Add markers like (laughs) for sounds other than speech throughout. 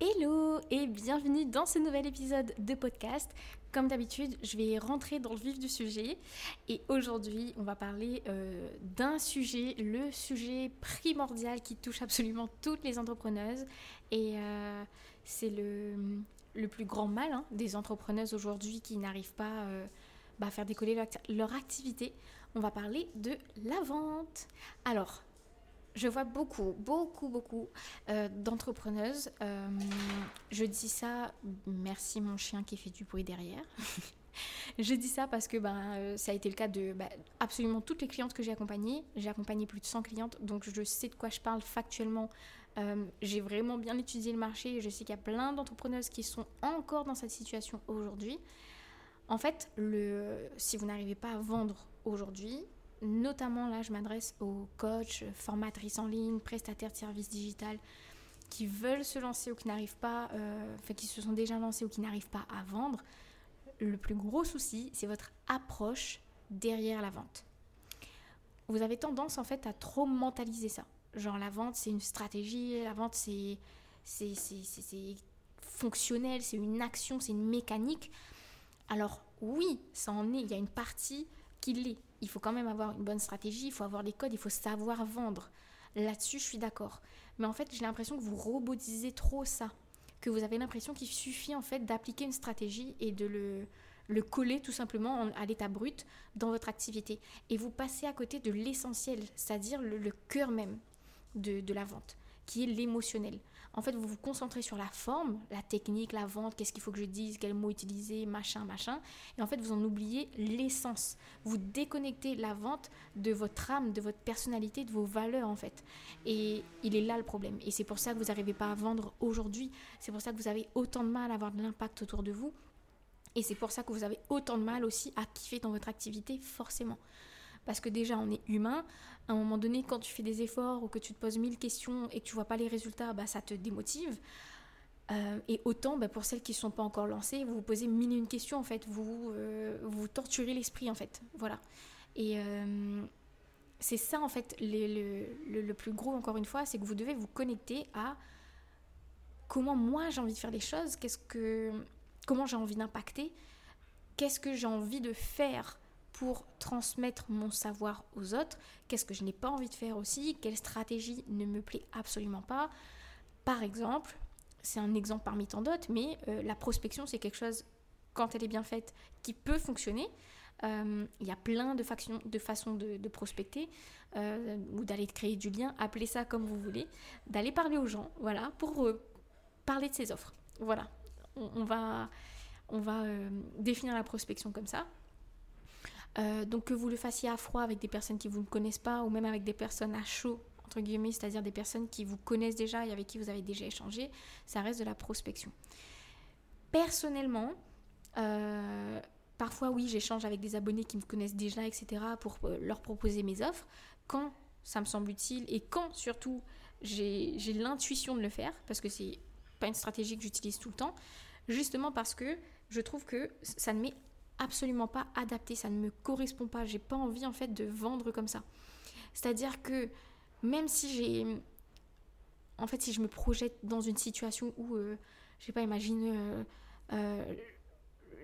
Hello et bienvenue dans ce nouvel épisode de podcast. Comme d'habitude, je vais rentrer dans le vif du sujet et aujourd'hui, on va parler euh, d'un sujet, le sujet primordial qui touche absolument toutes les entrepreneuses et euh, c'est le, le, plus grand mal hein, des entrepreneuses aujourd'hui qui n'arrivent pas euh, bah, à faire décoller leur, leur activité. On va parler de la vente. Alors, je vois beaucoup, beaucoup, beaucoup euh, d'entrepreneuses. Euh, je dis ça, merci mon chien qui fait du bruit derrière. (laughs) je dis ça parce que ben, euh, ça a été le cas de ben, absolument toutes les clientes que j'ai accompagnées. J'ai accompagné plus de 100 clientes, donc je sais de quoi je parle factuellement. j'ai vraiment bien étudié le marché et je sais qu'il y a plein d'entrepreneuses qui sont encore dans cette situation aujourd'hui. En fait, le, si vous n'arrivez pas à vendre aujourd'hui, Notamment là, je m'adresse aux coachs, formatrices en ligne, prestataires de services digital qui veulent se lancer ou qui n'arrivent pas, euh, enfin qui se sont déjà lancés ou qui n'arrivent pas à vendre. Le plus gros souci, c'est votre approche derrière la vente. Vous avez tendance en fait à trop mentaliser ça. Genre la vente, c'est une stratégie, la vente, c'est fonctionnel, c'est une action, c'est une mécanique. Alors oui, ça en est, il y a une partie qui l'est il faut quand même avoir une bonne stratégie, il faut avoir les codes, il faut savoir vendre. Là-dessus, je suis d'accord. Mais en fait, j'ai l'impression que vous robotisez trop ça. Que vous avez l'impression qu'il suffit en fait d'appliquer une stratégie et de le, le coller tout simplement à l'état brut dans votre activité. Et vous passez à côté de l'essentiel, c'est-à-dire le, cœur même de la vente, qui est l'émotionnel. En fait, vous vous concentrez sur la forme, la technique, la vente, qu'est-ce qu'il faut que je dise, quel mot utiliser, machin, machin. Et en fait, vous en oubliez l'essence. Vous déconnectez la vente de votre âme, de votre personnalité, de vos valeurs, en fait. Et il est là le problème. Et c'est pour ça que vous n'arrivez pas à vendre aujourd'hui. C'est pour ça que vous avez autant de mal à avoir de l'impact autour de vous. Et c'est pour ça que vous avez autant de mal aussi à kiffer dans votre activité, forcément. Parce que déjà, on est humain. À un moment donné, quand tu fais des efforts ou que tu te poses mille questions et que tu vois pas les résultats, bah, ça te démotive. Euh, et autant, bah, pour celles qui ne sont pas encore lancées, vous vous posez mille et une questions, en fait. Vous euh, vous torturez l'esprit, en fait. Voilà. Et euh, c'est ça, en fait, le, le, plus gros, encore une fois, c'est que vous devez vous connecter à comment moi j'ai envie de faire les choses, qu'est-ce que, comment j'ai envie d'impacter, qu'est-ce que j'ai envie de faire pour transmettre mon savoir aux autres, qu'est-ce que je n'ai pas envie de faire aussi, quelle stratégie ne me plaît absolument pas? Par exemple, c'est un exemple parmi tant d'autres, mais euh, la prospection, c'est quelque chose, quand elle est bien faite, qui peut fonctionner. Euh, il y a plein de, factions, de façons de, prospecter euh, ou d'aller créer du lien, appelez ça comme vous voulez, d'aller parler aux gens, voilà, pour parler de ses offres. Voilà, on va, on va définir la prospection comme ça. Euh, donc que vous le fassiez à froid avec des personnes qui vous ne connaissent pas ou même avec des personnes à chaud, entre guillemets, c'est-à-dire des personnes qui vous connaissent déjà et avec qui vous avez déjà échangé, ça reste de la prospection. Personnellement, euh, parfois oui, j'échange avec des abonnés qui me connaissent déjà, etc., pour euh, leur proposer mes offres, quand ça me semble utile et quand surtout j'ai l'intuition de le faire, parce que c'est pas une stratégie que j'utilise tout le temps, justement parce que je trouve que ça ne met absolument pas adapté, ça ne me correspond pas, j'ai pas envie en fait de vendre comme ça. C'est-à-dire que même si j'ai en fait si je me projette dans une situation où euh, je sais pas imagine euh, euh,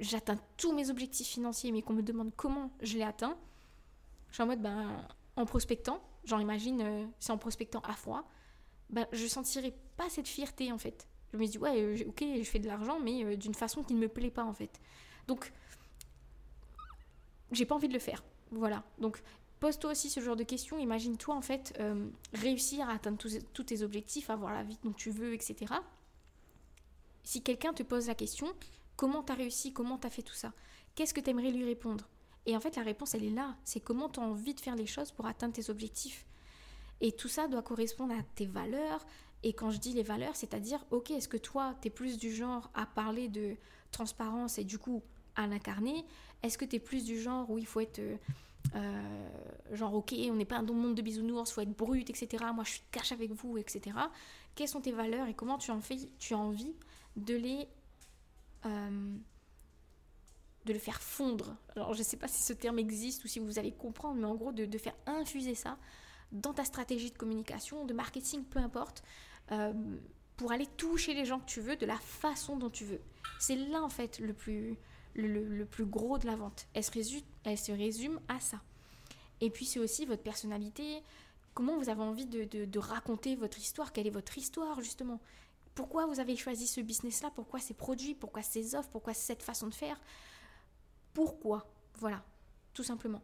j'atteins tous mes objectifs financiers mais qu'on me demande comment je l'ai atteint, je suis en mode ben en prospectant, genre imagine c'est en prospectant à froid, ben je sentirais pas cette fierté en fait. Je me dis ouais ok je fais de l'argent mais d'une façon qui ne me plaît pas en fait. Donc j'ai pas envie de le faire. Voilà. Donc, pose-toi aussi ce genre de questions. Imagine-toi, en fait, euh, réussir à atteindre tous, tes objectifs, avoir la vie dont tu veux, etc. Si quelqu'un te pose la question, comment tu as réussi, comment tu as fait tout ça? Qu'est-ce que tu aimerais lui répondre? Et en fait, la réponse, elle est là. C'est comment tu as envie de faire les choses pour atteindre tes objectifs. Et tout ça doit correspondre à tes valeurs. Et quand je dis les valeurs, c'est-à-dire, ok, est-ce que toi, tu es plus du genre à parler de transparence et du coup à l'incarner? Est-ce que tu es plus du genre où il faut être euh, euh, genre ok, on n'est pas un monde de bisounours, faut être brut, etc. Moi je suis cash avec vous, etc. Quelles sont tes valeurs et comment tu en fais, tu as envie de les euh, de le faire fondre? Alors je ne sais pas si ce terme existe ou si vous allez comprendre, mais en gros de, faire infuser ça dans ta stratégie de communication, de marketing, peu importe. pour aller toucher les gens que tu veux de la façon dont tu veux. C'est là en fait le plus, le, plus gros de la vente. Elle se, résume, à ça. Et puis c'est aussi votre personnalité, comment vous avez envie de, raconter votre histoire, quelle est votre histoire justement? Pourquoi vous avez choisi ce business-là? Pourquoi ces produits? Pourquoi ces offres? Pourquoi cette façon de faire? Pourquoi? Voilà, tout simplement.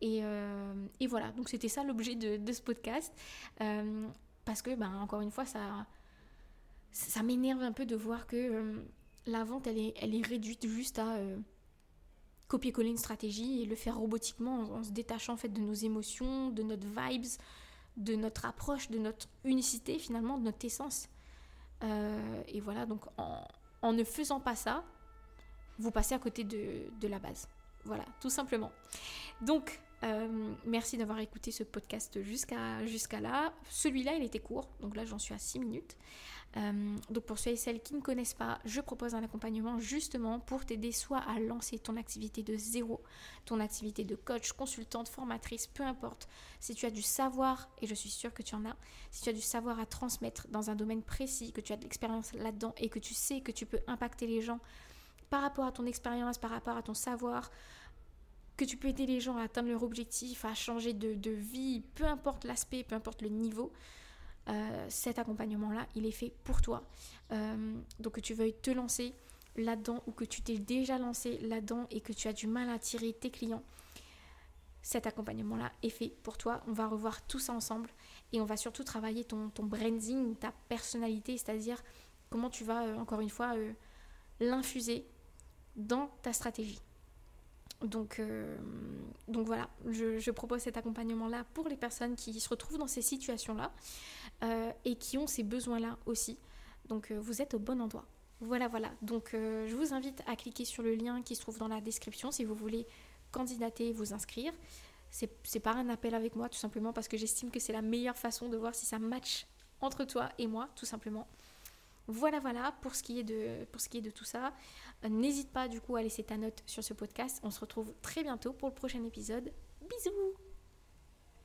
Et, euh, voilà, donc c'était ça l'objet de, ce podcast. Euh, parce que, ben, encore une fois, ça, ça m'énerve un peu de voir que euh, la vente, elle est, elle est réduite juste à copier-coller une stratégie et le faire robotiquement en, se détachant en fait de nos émotions, de notre vibes, de notre approche, de notre unicité finalement, de notre essence. et voilà, donc en, en, ne faisant pas ça, vous passez à côté de, de la base. Voilà, tout simplement. Donc, euh, merci d'avoir écouté ce podcast jusqu'à là. Celui-là, il était court, donc là j'en suis à 6 minutes. Euh, donc pour ceux et celles qui ne connaissent pas, je propose un accompagnement justement pour t'aider soit à lancer ton activité de zéro, ton activité de coach, consultante, formatrice, peu importe. Si tu as du savoir, et je suis sûre que tu en as, si tu as du savoir à transmettre dans un domaine précis, que tu as de l'expérience là-dedans et que tu sais que tu peux impacter les gens par rapport à ton expérience, par rapport à ton savoir, que tu peux aider les gens à atteindre leur objectif, à changer de, vie, peu importe l'aspect, peu importe le niveau, euh, cet accompagnement-là, il est fait pour toi. Euh, donc que tu veuilles te lancer là-dedans ou que tu t'es déjà lancé là-dedans et que tu as du mal à attirer tes clients, cet accompagnement-là est fait pour toi. On va revoir tout ça ensemble et on va surtout travailler ton, branding, ta personnalité, c'est-à-dire comment tu vas, euh, encore une fois, l'infuser dans ta stratégie. Donc, euh, donc voilà, je, propose cet accompagnement-là pour les personnes qui se retrouvent dans ces situations-là euh, et qui ont ces besoins-là aussi. Donc euh, vous êtes au bon endroit. Voilà, voilà. Donc je vous invite à cliquer sur le lien qui se trouve dans la description si vous voulez candidater et vous inscrire. C'est pas un appel avec moi, tout simplement parce que j'estime que c'est la meilleure façon de voir si ça match entre toi et moi, tout simplement. Voilà, voilà pour ce qui est de, tout ça. Euh, n'hésite pas du coup à laisser ta note sur ce podcast. On se retrouve très bientôt pour le prochain épisode. Bisous